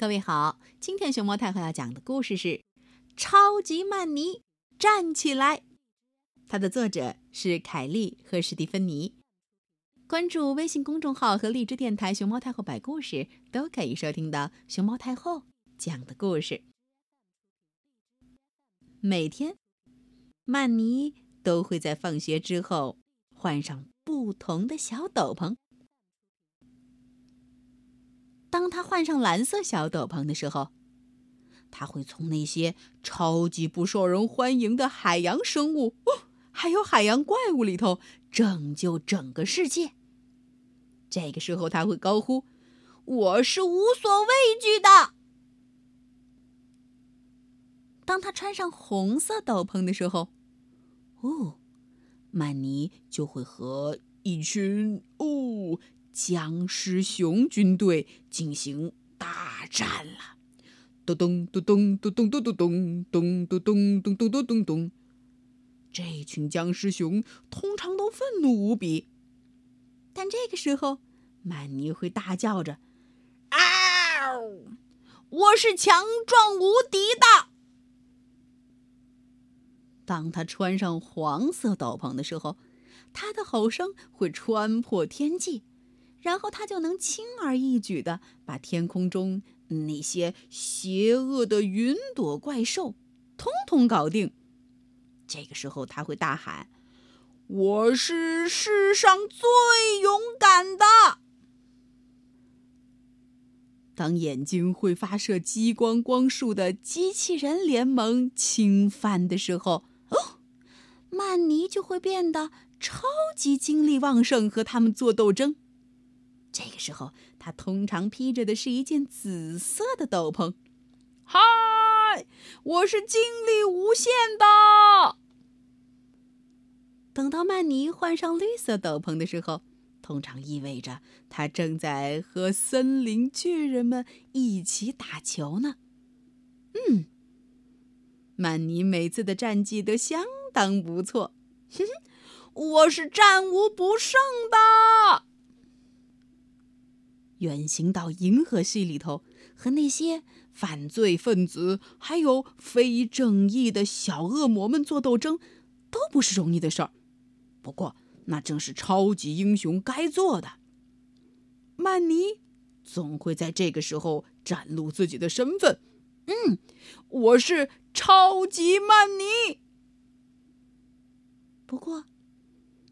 各位好，今天熊猫太后要讲的故事是《超级曼尼站起来》，它的作者是凯莉和史蒂芬妮。关注微信公众号和荔枝电台“熊猫太后摆故事”，都可以收听到熊猫太后讲的故事。每天，曼尼都会在放学之后换上不同的小斗篷。当他换上蓝色小斗篷的时候，他会从那些超级不受人欢迎的海洋生物，哦，还有海洋怪物里头拯救整个世界。这个时候，他会高呼：“我是无所畏惧的。”当他穿上红色斗篷的时候，哦，曼尼就会和一群哦。僵尸熊军队进行大战了，咚咚咚咚咚咚咚咚咚咚咚咚咚咚咚咚。这群僵尸熊通常都愤怒无比，但这个时候，曼尼会大叫着：“嗷！我是强壮无敌的！”当他穿上黄色斗篷的时候，他的吼声会穿破天际。然后他就能轻而易举的把天空中那些邪恶的云朵怪兽通通搞定。这个时候他会大喊：“我是世上最勇敢的！”当眼睛会发射激光光束的机器人联盟侵犯的时候，哦，曼尼就会变得超级精力旺盛，和他们做斗争。这个时候，他通常披着的是一件紫色的斗篷。嗨，我是精力无限的。等到曼尼换上绿色斗篷的时候，通常意味着他正在和森林巨人们一起打球呢。嗯，曼尼每次的战绩都相当不错。哼哼，我是战无不胜的。远行到银河系里头，和那些犯罪分子还有非正义的小恶魔们做斗争，都不是容易的事儿。不过，那正是超级英雄该做的。曼尼总会在这个时候展露自己的身份。嗯，我是超级曼尼。不过，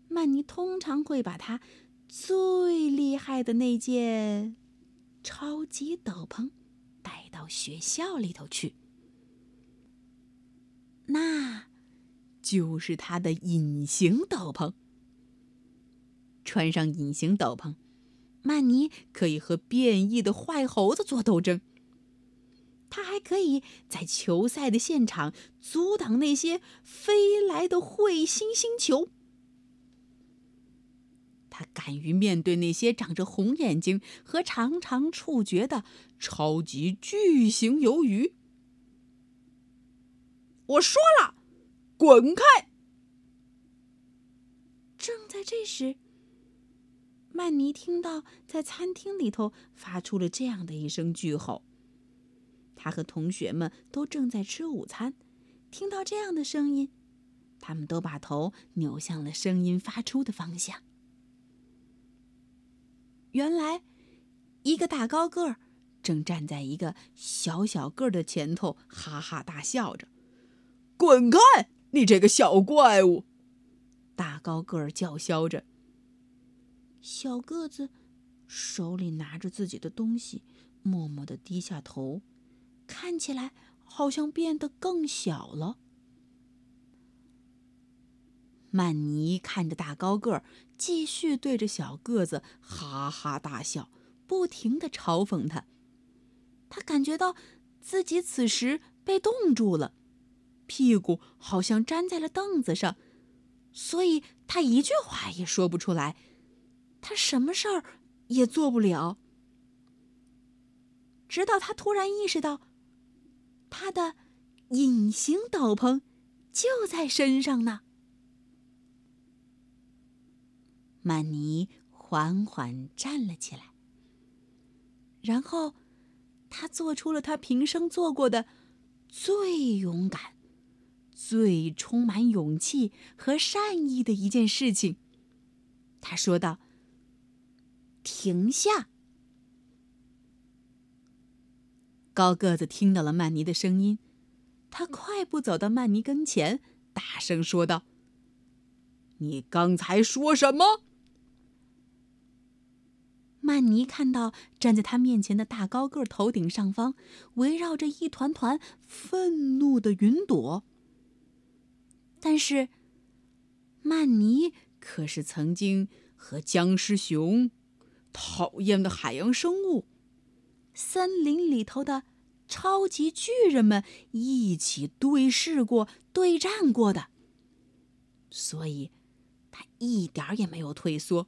曼尼通常会把他。最厉害的那件超级斗篷带到学校里头去，那就是他的隐形斗篷。穿上隐形斗篷，曼尼可以和变异的坏猴子做斗争。他还可以在球赛的现场阻挡那些飞来的彗星星球。他敢于面对那些长着红眼睛和长长触觉的超级巨型鱿鱼。我说了，滚开！正在这时，曼尼听到在餐厅里头发出了这样的一声巨吼。他和同学们都正在吃午餐，听到这样的声音，他们都把头扭向了声音发出的方向。原来，一个大高个儿正站在一个小小个儿的前头，哈哈大笑着。“滚开，你这个小怪物！”大高个儿叫嚣着。小个子手里拿着自己的东西，默默的低下头，看起来好像变得更小了。曼尼看着大高个儿，继续对着小个子哈哈大笑，不停的嘲讽他。他感觉到自己此时被冻住了，屁股好像粘在了凳子上，所以他一句话也说不出来，他什么事儿也做不了。直到他突然意识到，他的隐形斗篷就在身上呢。曼尼缓缓站了起来，然后他做出了他平生做过的最勇敢、最充满勇气和善意的一件事情。他说道：“停下！”高个子听到了曼尼的声音，他快步走到曼尼跟前，大声说道：“你刚才说什么？”曼尼看到站在他面前的大高个头顶上方围绕着一团团愤怒的云朵，但是曼尼可是曾经和僵尸熊、讨厌的海洋生物、森林里头的超级巨人们一起对视过、对战过的，所以他一点也没有退缩。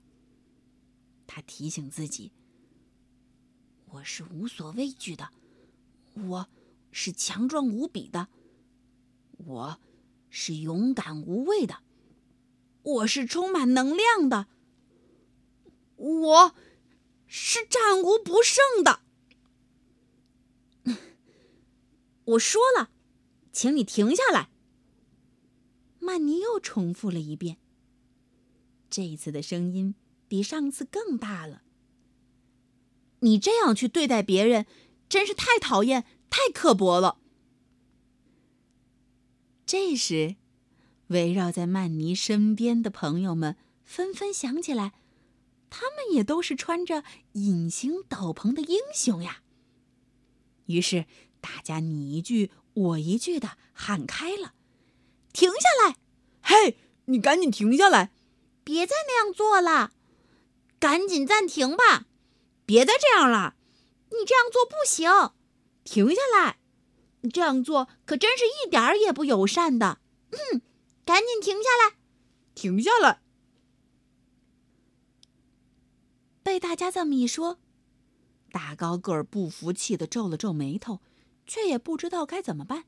他提醒自己：“我是无所畏惧的，我是强壮无比的，我是勇敢无畏的，我是充满能量的，我是战无不胜的。”我说了，请你停下来。曼尼又重复了一遍。这一次的声音。比上次更大了。你这样去对待别人，真是太讨厌、太刻薄了。这时，围绕在曼尼身边的朋友们纷纷想起来，他们也都是穿着隐形斗篷的英雄呀。于是，大家你一句我一句的喊开了：“停下来！嘿，你赶紧停下来，别再那样做了。”赶紧暂停吧，别再这样了！你这样做不行，停下来！你这样做可真是一点儿也不友善的。嗯，赶紧停下来，停下来！被大家这么一说，大高个儿不服气的皱了皱眉头，却也不知道该怎么办。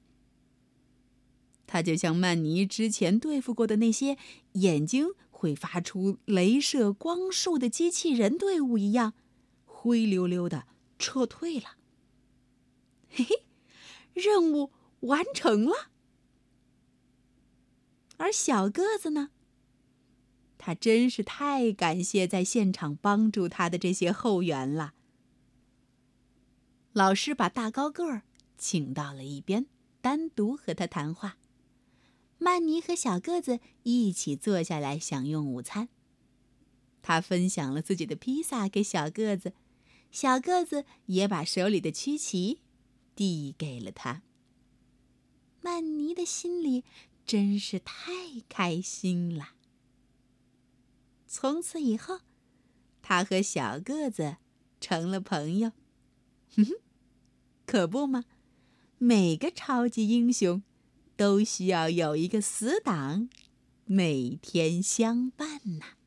他就像曼尼之前对付过的那些眼睛。会发出镭射光束的机器人队伍一样，灰溜溜的撤退了。嘿嘿，任务完成了。而小个子呢？他真是太感谢在现场帮助他的这些后援了。老师把大高个儿请到了一边，单独和他谈话。曼尼和小个子一起坐下来享用午餐。他分享了自己的披萨给小个子，小个子也把手里的曲奇递给了他。曼尼的心里真是太开心了。从此以后，他和小个子成了朋友。哼哼，可不嘛，每个超级英雄。都需要有一个死党，每天相伴呢。